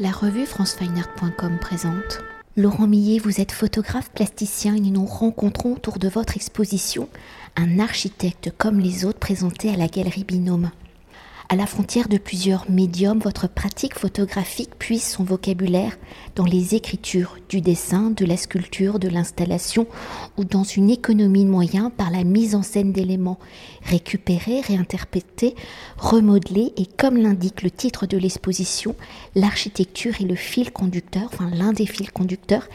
La revue francefineart.com présente. Laurent Millet, vous êtes photographe plasticien et nous rencontrons autour de votre exposition Un architecte comme les autres présenté à la galerie Binôme. À la frontière de plusieurs médiums, votre pratique photographique puise son vocabulaire dans les écritures, du dessin, de la sculpture, de l'installation ou dans une économie de moyens par la mise en scène d'éléments récupérés, réinterprétés, remodelés et comme l'indique le titre de l'exposition, l'architecture est le fil conducteur, enfin l'un des fils conducteurs,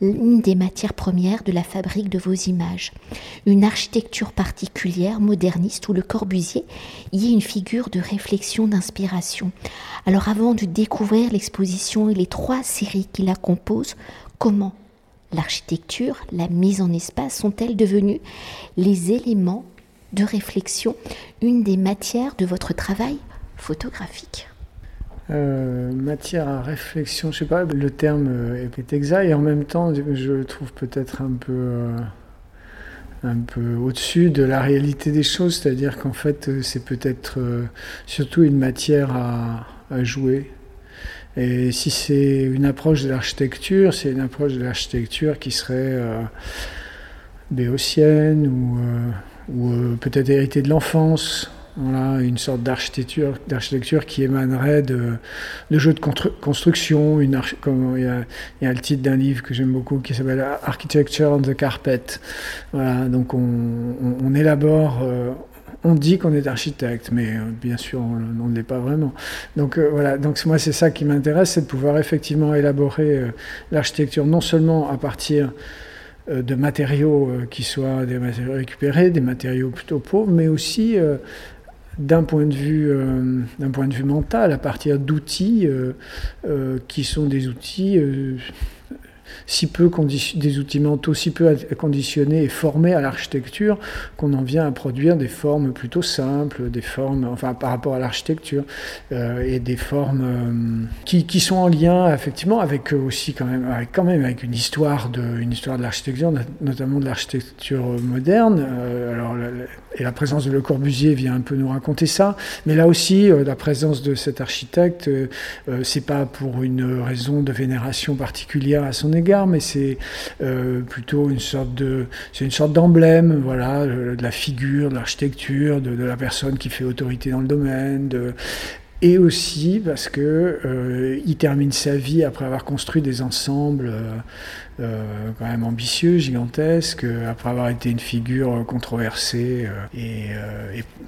une des matières premières de la fabrique de vos images. Une architecture particulière, moderniste, où le Corbusier y est une figure de réflexion, d'inspiration. Alors avant de découvrir l'exposition et les trois séries qui la composent, comment l'architecture, la mise en espace sont-elles devenues les éléments de réflexion, une des matières de votre travail photographique? Euh, matière à réflexion, je sais pas, le terme euh, est exact. Et en même temps, je le trouve peut-être un peu, euh, peu au-dessus de la réalité des choses, c'est-à-dire qu'en fait, c'est peut-être surtout une matière à, à, jouer. Et si c'est une approche de l'architecture, c'est une approche de l'architecture qui serait béotienne ou, ou peut-être héritée de l'enfance une sorte d'architecture, d'architecture qui émanerait de, jeux de construction. Une il, y a, le titre d'un livre que j'aime beaucoup qui s'appelle Architecture on the Carpet. Voilà, donc on, on, élabore. Euh, on dit qu'on est architecte, mais euh, bien sûr, on, ne l'est pas vraiment. Donc euh, voilà, donc moi c'est ça qui m'intéresse, c'est de pouvoir effectivement élaborer l'architecture non seulement à partir de matériaux qui soient des matériaux récupérés, des matériaux plutôt pauvres, mais aussi d'un point de vue euh, point de vue mental à partir d'outils euh, euh, qui sont des outils si peu des outils mentaux si peu conditionnés et formés à l'architecture qu'on en vient à produire des formes plutôt simples, des formes, enfin par rapport à l'architecture, euh, et des formes euh, qui, qui, sont en lien effectivement avec aussi quand même avec, quand même avec une histoire de, une histoire de l'architecture, notamment de l'architecture moderne. Euh, alors, et la présence de Le Corbusier vient un peu nous raconter ça, mais là aussi la présence de cet architecte, c'est pas pour une raison de vénération particulière à son mais c'est euh, plutôt une sorte de, c'est une sorte d'emblème, voilà, de la figure, de l'architecture, de, la personne qui fait autorité dans le domaine, et aussi parce que euh, il termine sa vie après avoir construit des ensembles euh, quand même ambitieux, gigantesques, après avoir été une figure controversée et,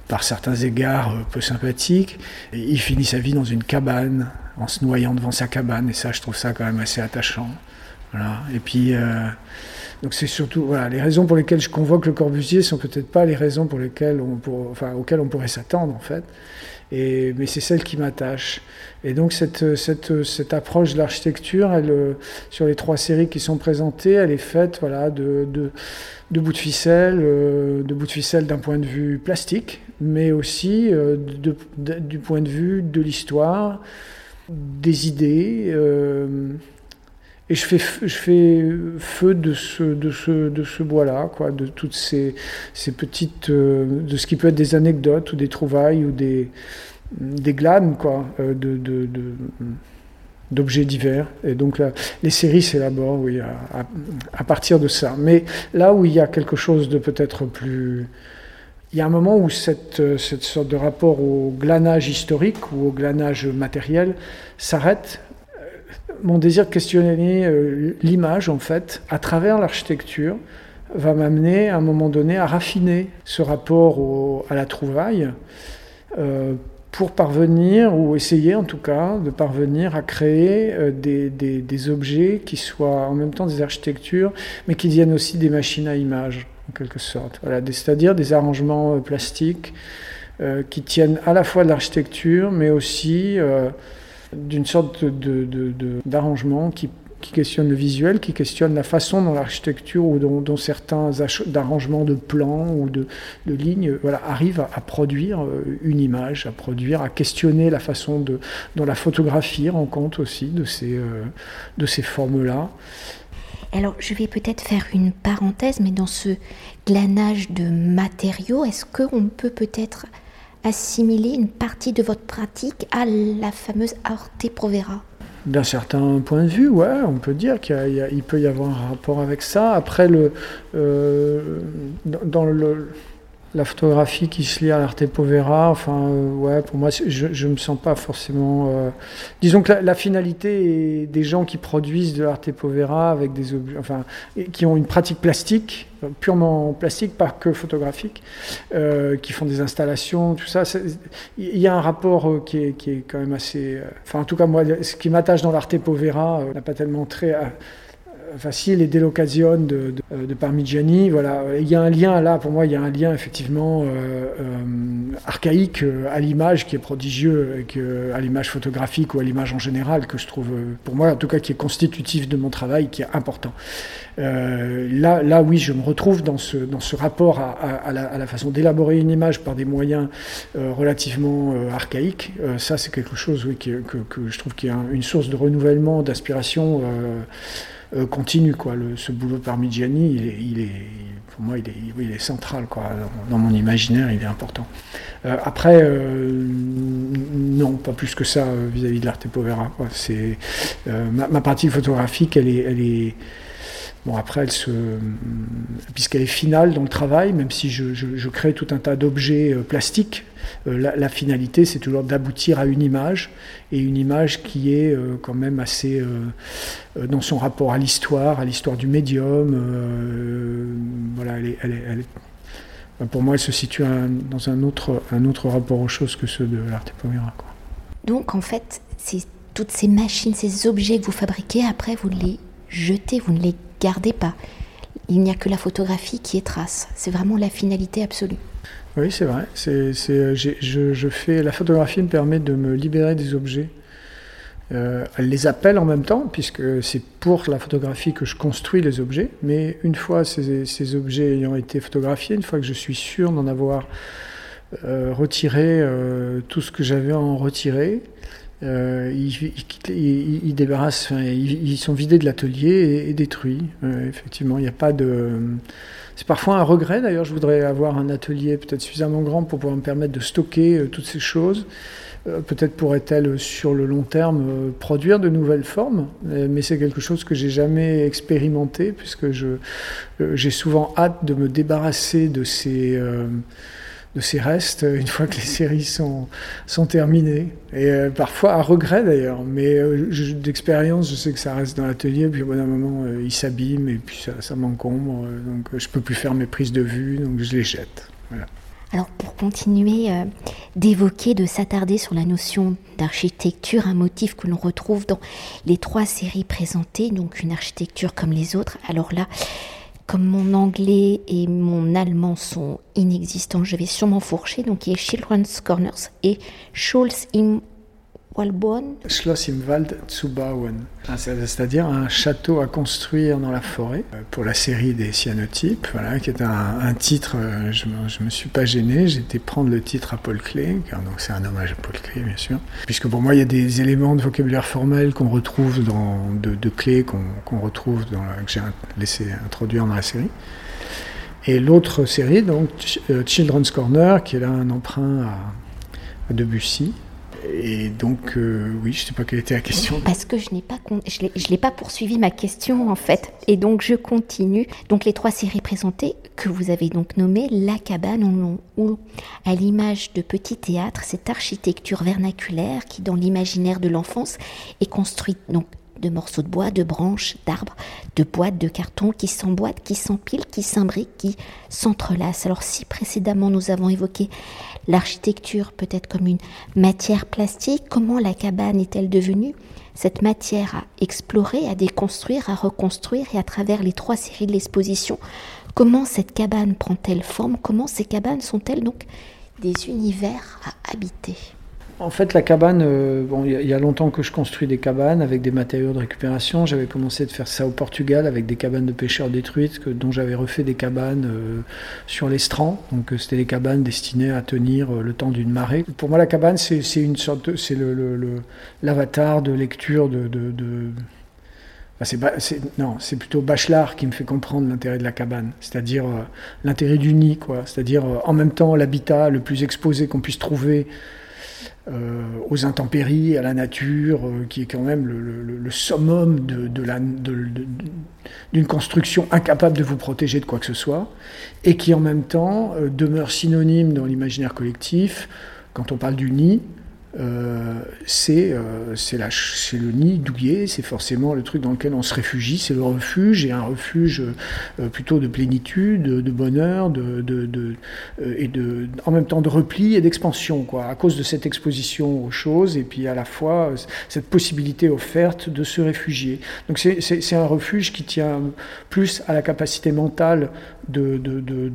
par certains égards peu sympathique. Il finit sa vie dans une cabane en se noyant devant sa cabane et ça, je trouve ça quand même assez attachant. Et puis, euh, donc c'est surtout, voilà, les raisons pour lesquelles je convoque le Corbusier sont peut-être pas les raisons pour lesquelles on auxquelles on pourrait s'attendre en fait. Mais c'est celle qui m'attache. Et donc cette, cette, cette approche de l'architecture, euh, sur les trois séries qui sont présentées, elle est faite voilà, de, de, de bouts de ficelle, euh, de bouts de ficelle d'un point de vue plastique, mais aussi du point de vue de l'histoire, des idées. Et je fais, feu de ce, bois-là, de toutes ces, petites, euh, de ce qui peut être des anecdotes ou des trouvailles ou des, glanes, euh, d'objets divers. Et donc les séries s'élaborent à, partir de ça. Mais là où il y a quelque chose de peut-être plus... Il y a un moment où cette, cette sorte de rapport au glanage historique ou au glanage matériel s'arrête mon désir de questionner euh, l'image, en fait, à travers l'architecture, va m'amener à un moment donné à raffiner ce rapport à la trouvaille euh, pour parvenir, ou essayer en tout cas, de parvenir à créer euh, des, objets qui soient en même temps des architectures, mais qui viennent aussi des machines à images, en quelque sorte. Voilà, c'est-à-dire des arrangements plastiques qui tiennent à la fois de l'architecture, mais aussi d'une sorte d'arrangement de, qui, qui, questionne le visuel, qui questionne la façon dont l'architecture ou dont, certains arrangements de plans ou de, lignes voilà, arrivent à, produire euh, une image, à produire, à questionner la façon de, dont la photographie rend compte aussi de ces, euh, de ces formes-là. Alors, je vais peut-être faire une parenthèse, mais dans ce glanage de matériaux, est-ce qu'on peut peut-être assimiler une partie de votre pratique à la fameuse arte provera d'un certain point de vue, ouais, on peut dire qu'il peut y avoir un rapport avec ça. Après, le, dans le, la photographie qui se lie à l'arte povera, enfin, euh, ouais, pour moi, je ne me sens pas forcément. Euh, disons que la, finalité des gens qui produisent de l'arte povera avec des objets, enfin, qui ont une pratique plastique, purement plastique, pas que photographique, euh, qui font des installations, tout ça. Il y a un rapport qui est, qui est, quand même assez. Enfin, en tout cas, moi, ce qui m'attache dans l'arte povera n'a pas tellement trait à facile et dès l'occasion de, Parmigiani. Voilà, il y a un lien là, pour moi, il y a un lien effectivement euh, euh, archaïque euh, à l'image qui est prodigieux, que, à l'image photographique ou à l'image en général, que je trouve, pour moi en tout cas, qui est constitutif de mon travail, qui est important. là, là, oui, je me retrouve dans ce, dans ce rapport à, la, façon d'élaborer une image par des moyens relativement archaïques. ça, c'est quelque chose oui, que, je trouve qui est une source de renouvellement, d'aspiration. Euh, continue. Quoi. Le, ce boulot il est, il est, pour moi, il est, il est central. Quoi. Dans, mon imaginaire, il est important. Euh, après, euh, non, pas plus que ça vis-à-vis de l'arte povera. Quoi. C'est, ma, ma, pratique photographique, elle est, elle est Bon, après, elle se, puisqu'elle est finale dans le travail, même si je, crée tout un tas d'objets plastiques, la, finalité, c'est toujours d'aboutir à une image, et une image qui est quand même assez euh, dans son rapport à l'histoire, à l'histoire du médium. Euh, voilà, elle pour moi, elle se situe dans un autre, rapport aux choses que ceux de l'arte Pomera. Donc, en fait, toutes ces machines, ces objets que vous fabriquez, après, vous les jetez, vous ne les gardez pas. Il n'y a que la photographie qui est trace. C'est vraiment la finalité absolue. Oui, c'est vrai. C'est, je, je, fais, la photographie me permet de me libérer des objets euh, elle les appelle en même temps, puisque c'est pour la photographie que je construis les objets. Mais une fois ces, objets ayant été photographiés, une fois que je suis sûr d'en avoir euh, retiré euh, tout ce que j'avais à en retirer, ils, ils, débarrassent, ils, sont vidés de l'atelier et, détruits. effectivement, il n'y a pas de. C'est parfois un regret d'ailleurs. Je voudrais avoir un atelier peut-être suffisamment grand pour pouvoir me permettre de stocker toutes ces choses. Euh, peut-être pourrait-elle sur le long terme euh, produire de nouvelles formes, euh, mais c'est quelque chose que j'ai jamais expérimenté puisque je, j'ai souvent hâte de me débarrasser de ces, de ces restes une fois que les séries sont, sont terminées. Et parfois à regret d'ailleurs, mais d'expérience, je sais que ça reste dans l'atelier, puis au bout d'un moment, il s'abîme et puis ça, ça m'encombre, donc je peux plus faire mes prises de vue, donc je les jette. Voilà. Alors pour continuer euh, d'évoquer, de s'attarder sur la notion d'architecture, un motif que l'on retrouve dans les trois séries présentées, donc une architecture comme les autres. Alors là, comme mon anglais et mon allemand sont inexistants, je vais sûrement fourcher, donc il y a Children's Corners et Scholz im Schloss im Wald zu bauen, c'est-à-dire un château à construire dans la forêt, euh, pour la série des cyanotypes, voilà, qui est un, titre, euh, je ne me suis pas gêné, j'ai été prendre le titre à Paul Klee, donc c'est un hommage à Paul Klee, bien sûr, puisque pour moi il y a des éléments de vocabulaire formel qu'on retrouve dans, de, de Klee, qu'on retrouve que j'ai laissé introduire dans la série. Et l'autre série, donc euh, Children's Corner, qui est là un emprunt à Debussy, et donc, euh, oui, je ne sais pas quelle était la question. Parce que je n'ai pas, je l'ai pas poursuivi ma question en fait, et donc je continue. Donc les trois séries présentées que vous avez donc nommées, La cabane ou à l'image de petit théâtre, cette architecture vernaculaire qui, dans l'imaginaire de l'enfance, est construite donc de morceaux de bois, de branches, d'arbres, de boîtes, de carton qui s'emboîtent, qui s'empilent, qui s'imbriquent, qui s'entrelacent. Alors si précédemment nous avons évoqué l'architecture peut-être comme une matière plastique, comment la cabane est-elle devenue cette matière à explorer, à déconstruire, à reconstruire et à travers les trois séries de l'exposition, comment cette cabane prend-elle forme Comment ces cabanes sont-elles donc des univers à habiter? En fait, la cabane, euh, bon, il y, a longtemps que je construis des cabanes avec des matériaux de récupération. J'avais commencé de faire ça au Portugal avec des cabanes de pêcheurs détruites, que, dont j'avais refait des cabanes euh, sur l'estran. Donc, euh, c'était des cabanes destinées à tenir le temps d'une marée. Pour moi, la cabane, c'est une sorte, c'est l'avatar le, de lecture de. de, non, c'est plutôt Bachelard qui me fait comprendre l'intérêt de la cabane, c'est-à-dire l'intérêt du nid, quoi. C'est-à-dire en même temps l'habitat le plus exposé qu'on puisse trouver aux intempéries, à la nature, qui est quand même le, summum d'une construction incapable de vous protéger de quoi que ce soit, et qui en même temps demeure synonyme dans l'imaginaire collectif, quand on parle du nid, euh, c'est euh, le nid douillet, c'est forcément le truc dans lequel on se réfugie, c'est le refuge, et un refuge euh, plutôt de plénitude, de, bonheur, de, de, et de, en même temps de repli et d'expansion, à cause de cette exposition aux choses, et puis à la fois cette possibilité offerte de se réfugier. Donc c'est un refuge qui tient plus à la capacité mentale de,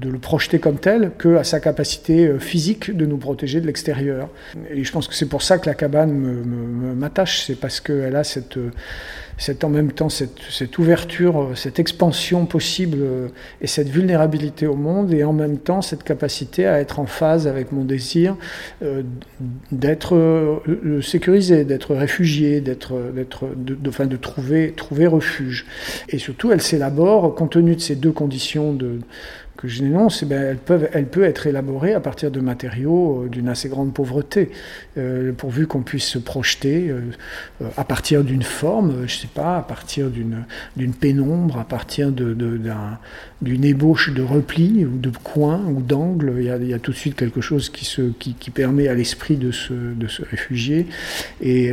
le projeter comme tel que à sa capacité physique de nous protéger de l'extérieur. Et je pense que c'est pour ça que la cabane m'attache, c'est parce qu'elle a cette, cette, en même temps cette, ouverture, cette expansion possible et cette vulnérabilité au monde, et en même temps cette capacité à être en phase avec mon désir euh, d'être euh, sécurisé, d'être réfugié, d'être, de, de, de trouver, trouver refuge. Et surtout, elle s'élabore compte tenu de ces deux conditions de je dénonce, ben, elles peuvent, elle peut être élaborée à partir de matériaux euh, d'une assez grande pauvreté, euh, pourvu qu'on puisse se projeter euh, à partir d'une forme, je sais pas, à partir d'une, pénombre, à partir d'une ébauche de repli ou de coin ou d'angle. Il y, a, tout de suite quelque chose qui, permet à l'esprit de se, réfugier. Et,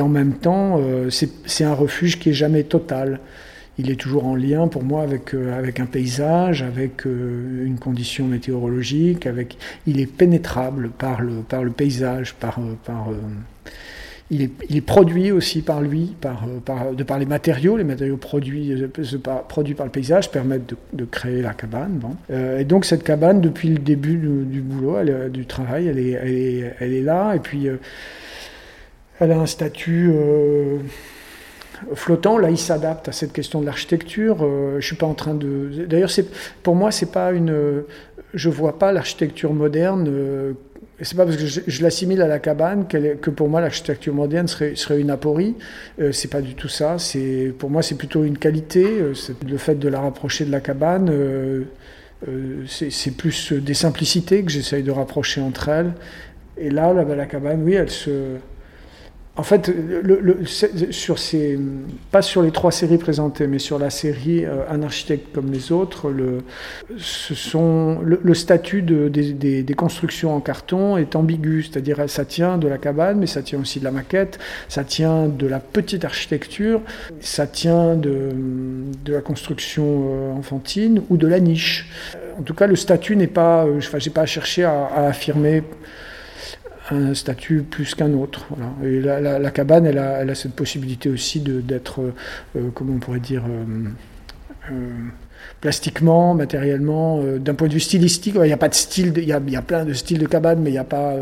en même temps, c'est, un refuge qui est jamais total il est toujours en lien pour moi avec, euh, avec un paysage, avec euh, une condition météorologique, avec, il est pénétrable par le, par le paysage, par, euh, par, il, est, il, est, produit aussi par lui, par, par, de par les matériaux. Les matériaux produits, produits par le paysage permettent de, de créer la cabane. Bon. et donc cette cabane, depuis le début du, boulot, du travail, elle est, elle est, elle est, là. Et puis elle a un statut flottant, là, il s'adapte à cette question de l'architecture. Euh, je suis pas en train de. D'ailleurs, pour moi, c'est pas une. Je vois pas l'architecture moderne. Euh, c'est pas parce que je, l'assimile à la cabane que pour moi l'architecture moderne serait, serait une aporie. Euh, c'est pas du tout ça. C'est pour moi c'est plutôt une qualité. Euh, le fait de la rapprocher de la cabane, c'est plus des simplicités que j'essaye de rapprocher entre elles. Et là, la cabane, oui, elle se en fait, pas sur les trois séries présentées, mais sur la série euh, Un architecte comme les autres, le, statut de, des, constructions en carton est ambigu, c'est-à-dire ça tient de la cabane, mais ça tient aussi de la maquette, ça tient de la petite architecture, ça tient de, la construction euh, enfantine ou de la niche. En tout cas, le statut n'est pas, euh, enfin, j'ai pas cherché à affirmer un statut plus qu'un autre. La, cabane, elle a, cette possibilité aussi d'être, euh, comment on pourrait dire, euh, euh, plastiquement, matériellement, d'un point de vue stylistique. Il n'y a pas de style, il y, a, plein de styles de cabane, mais il n'y a pas.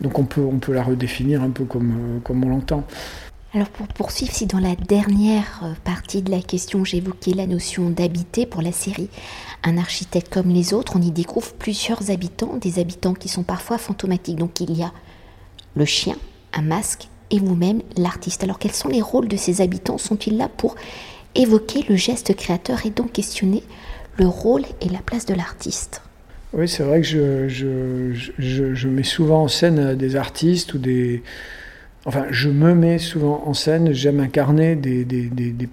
donc on peut, on peut la redéfinir un peu comme on l'entend. Alors pour poursuivre, si dans la dernière partie de la question j'évoquais la notion d'habiter pour la série Un architecte comme les autres, on y découvre plusieurs habitants, des habitants qui sont parfois fantomatiques. Donc il y a le chien, un masque et vous-même l'artiste. Alors quels sont les rôles de ces habitants? Sont-ils là pour évoquer le geste créateur et donc questionner le rôle et la place de l'artiste? Oui, c'est vrai que je, je, je, mets souvent en scène des artistes ou des, Enfin, je me mets souvent en scène, j'aime incarner des, des, des,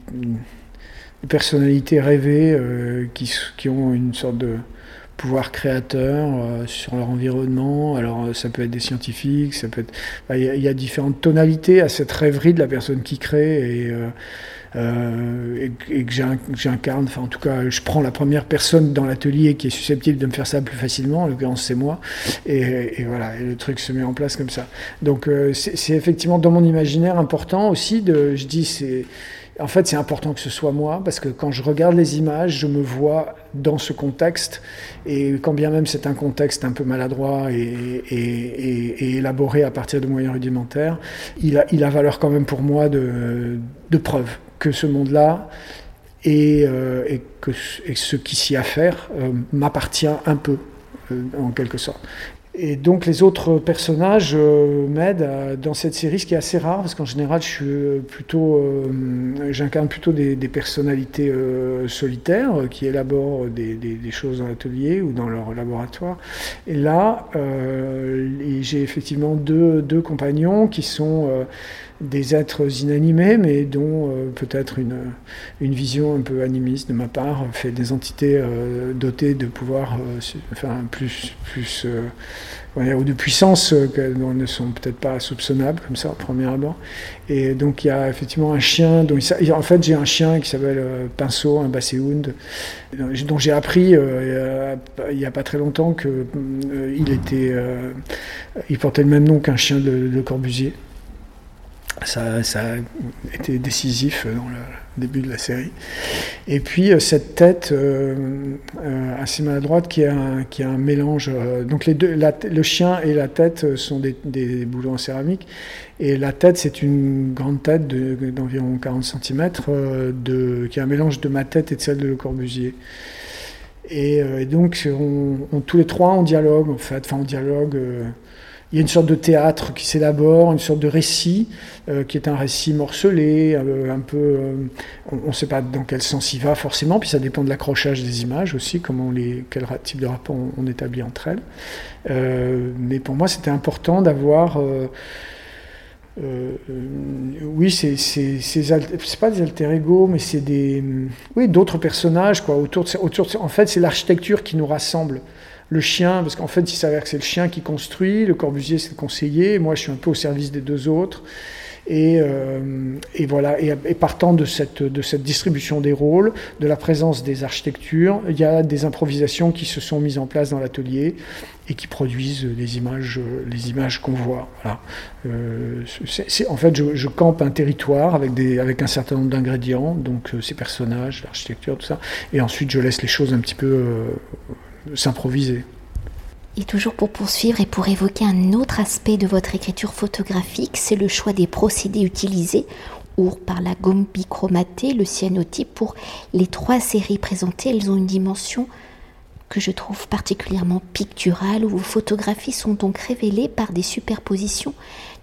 personnalités rêvées euh, qui, qui, ont une sorte de pouvoir créateur euh, sur leur environnement. Alors, euh, ça peut être des scientifiques, ça peut être. Il y, a différentes tonalités à cette rêverie de la personne qui crée et. Euh, et, que j'incarne, enfin en tout cas je prends la première personne dans l'atelier qui est susceptible de me faire ça plus facilement, en l'occurrence c'est moi, et, voilà, et le truc se met en place comme ça. Donc euh, c'est effectivement dans mon imaginaire important aussi, de, je dis c'est... En fait, c'est important que ce soit moi, parce que quand je regarde les images, je me vois dans ce contexte, et quand bien même c'est un contexte un peu maladroit et, élaboré à partir de moyens rudimentaires, il a, il a valeur quand même pour moi de, de preuve que ce monde-là et, euh, que ce qui s'y a à faire euh, m'appartient un peu, euh, en quelque sorte. Et donc les autres personnages euh, m'aident dans cette série, ce qui est assez rare, parce qu'en général, je suis plutôt, j'incarne plutôt des, personnalités solitaires qui élaborent des, choses dans l'atelier ou dans leur laboratoire. Et là, j'ai effectivement deux, compagnons qui sont des êtres inanimés, mais dont peut-être une, une vision un peu animiste de ma part fait des entités dotées de pouvoirs enfin, plus, plus ou de puissance euh, dont ne sont peut-être pas soupçonnables comme ça abord. Et donc il y a effectivement un chien, dont en fait j'ai un chien qui s'appelle euh, Pinceau, un basséhound, dont j'ai appris euh, il n'y a pas très longtemps qu'il était, il portait le même nom qu'un chien de Corbusier. Ça, ça, a été décisif dans le début de la série. Et puis euh, cette tête euh, euh, assez maladroite qui a un, qui a un mélange. donc les deux, le chien et la tête sont des, des, boulons en céramique. Et la tête, c'est une grande tête d'environ 40 cm de, qui a un mélange de ma tête et de celle de Le Corbusier. Et, donc on, tous les trois en dialogue en fait, enfin en dialogue il y a une sorte de théâtre qui s'élabore, une sorte de récit, euh, qui est un récit morcelé, euh, un peu. Euh, on ne sait pas dans quel sens il va forcément, puis ça dépend de l'accrochage des images aussi, comment les, quel type de rapport on, établit entre elles. mais pour moi, c'était important d'avoir. oui, c'est pas des alter ego, mais c'est des oui d'autres personnages quoi autour de, autour en fait c'est l'architecture qui nous rassemble le chien, parce qu'en fait, il s'avère que c'est le chien qui construit, le Corbusier, c'est le conseiller, moi, je suis un peu au service des deux autres. Et, euh, voilà, et, partant de cette, distribution des rôles, de la présence des architectures, il y a des improvisations qui se sont mises en place dans l'atelier et qui produisent les images, les images qu'on voit. Euh, en fait, je, campe un territoire avec un certain nombre d'ingrédients, donc euh, ces personnages, l'architecture, tout ça, et ensuite je laisse les choses un petit peu s'improviser. Et toujours pour poursuivre et pour évoquer un autre aspect de votre écriture photographique, c'est le choix des procédés utilisés, ou par la gomme bichromatée, le cyanotype. Pour les trois séries présentées, elles ont une dimension que je trouve particulièrement picturale, où vos photographies sont donc révélées par des superpositions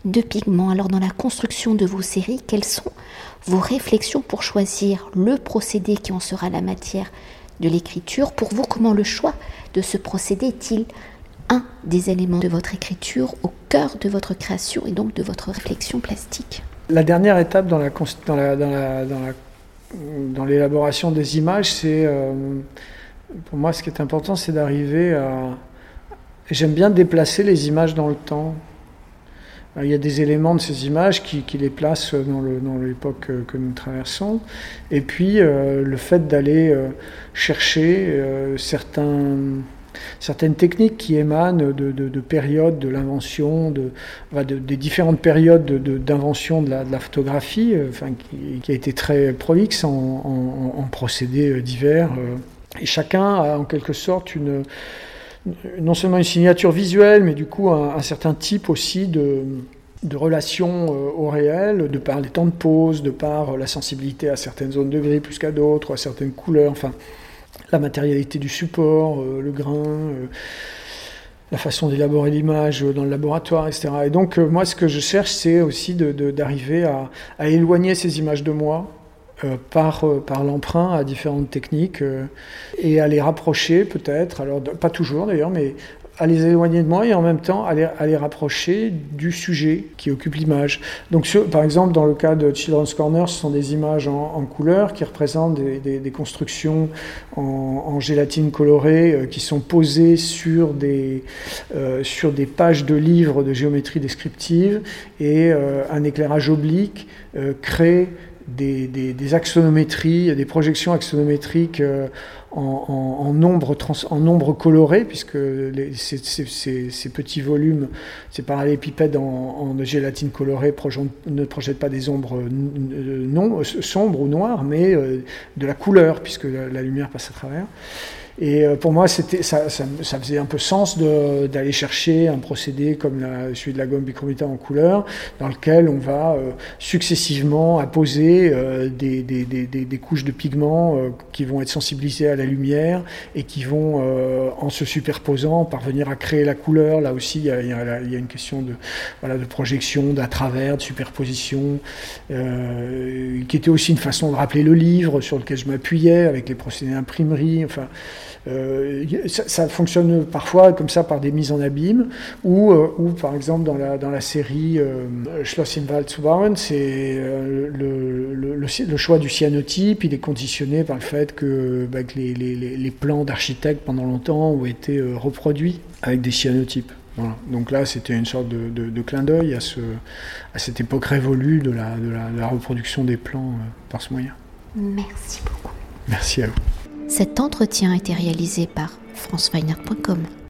de pigments. Alors dans la construction de vos séries, quelles sont vos réflexions pour choisir le procédé qui en sera la matière de l'écriture. Pour vous, comment le choix de ce procédé est-il un des éléments de votre écriture au cœur de votre création et donc de votre réflexion plastique La dernière étape dans, la, dans, l'élaboration des images, c'est euh, pour moi ce qui est important, c'est d'arriver à... J'aime bien déplacer les images dans le temps. Il y a des éléments de ces images qui, les placent dans l'époque que nous traversons. Et puis euh, le fait d'aller euh, chercher euh, certaines techniques qui émanent de, périodes de l'invention, de, des différentes périodes d'invention de, la, photographie, qui, a été très prolixe en procédés divers. Et chacun a en quelque sorte une non seulement une signature visuelle, mais du coup un, certain type aussi de, de relation euh, au réel, de par les temps de pause, de par la sensibilité à certaines zones de gris plus qu'à d'autres, à certaines couleurs, enfin la matérialité du support, euh, le grain, euh, la façon d'élaborer l'image dans le laboratoire, etc. Et donc moi ce que je cherche c'est aussi d'arriver à, éloigner ces images de moi euh, par, euh, par l'emprunt à différentes techniques euh, et à les rapprocher peut-être, alors pas toujours d'ailleurs, mais à les éloigner de moi et en même temps à les, à les rapprocher du sujet qui occupe l'image. Donc par exemple dans le cas de Children's Corner, ce sont des images en, couleur qui représentent des, des, constructions en, en, gélatine colorée qui sont posées sur des, sur des pages de livres de géométrie descriptive et un éclairage oblique crée des, axonométries, des projections axonométriques euh, en, nombre en nombre coloré, puisque ces, petits volumes, ces parallélépipèdes en, en gélatine colorée ne projettent pas des ombres non, sombres ou noires, mais euh, de la couleur, puisque la, lumière passe à travers. Et pour moi, ça, ça, faisait un peu sens d'aller chercher un procédé comme celui de la gomme bichromita en couleur, dans lequel on va successivement apposer des, des, couches de pigments qui vont être sensibilisées à la lumière et qui vont, en se superposant, parvenir à créer la couleur. Là aussi, il y a, il y a, une question de, voilà, de projection, d'à travers, de superposition, euh, qui était aussi une façon de rappeler le livre sur lequel je m'appuyais avec les procédés d'imprimerie. Enfin, euh, ça, fonctionne parfois comme ça par des mises en abîme, ou, euh, par exemple dans la, série euh, Schloss in Waldzubauen, c'est le, le, choix du cyanotype, il est conditionné par le fait que, bah, les plans d'architectes pendant longtemps ont été reproduits avec des cyanotypes. Voilà. Donc là, c'était une sorte de, de, de clin d'œil à, ce, à cette époque révolue de la, de la, de la reproduction des plans euh, par ce moyen. Merci beaucoup. Merci à vous. Cet entretien a été réalisé par franceweiner.com.